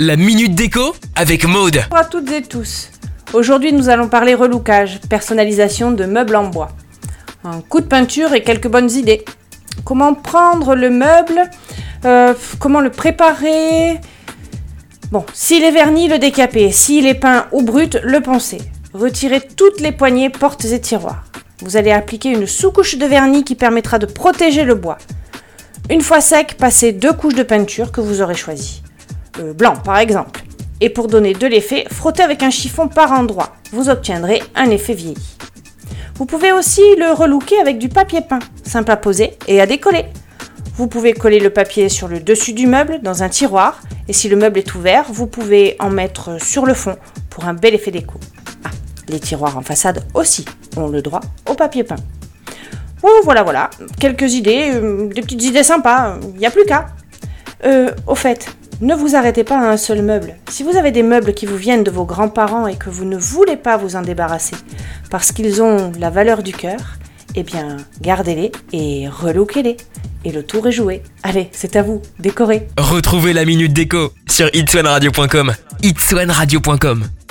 La minute déco avec Maude. Bonjour à toutes et tous. Aujourd'hui, nous allons parler relookage, personnalisation de meubles en bois. Un coup de peinture et quelques bonnes idées. Comment prendre le meuble euh, Comment le préparer Bon, s'il est verni, le décaper. S'il est peint ou brut, le poncer. Retirez toutes les poignées, portes et tiroirs. Vous allez appliquer une sous-couche de vernis qui permettra de protéger le bois. Une fois sec, passez deux couches de peinture que vous aurez choisies. Euh, blanc par exemple. Et pour donner de l'effet, frottez avec un chiffon par endroit. Vous obtiendrez un effet vieilli. Vous pouvez aussi le relooker avec du papier peint, simple à poser et à décoller. Vous pouvez coller le papier sur le dessus du meuble dans un tiroir et si le meuble est ouvert, vous pouvez en mettre sur le fond pour un bel effet déco. Ah, les tiroirs en façade aussi ont le droit au papier peint. Oh voilà voilà, quelques idées, euh, des petites idées sympas, il n'y a plus qu'à. Euh, au fait, ne vous arrêtez pas à un seul meuble. Si vous avez des meubles qui vous viennent de vos grands-parents et que vous ne voulez pas vous en débarrasser parce qu'ils ont la valeur du cœur, eh bien, gardez-les et relookez-les. Et le tour est joué. Allez, c'est à vous, décorez. Retrouvez la minute déco sur itswanradio.com.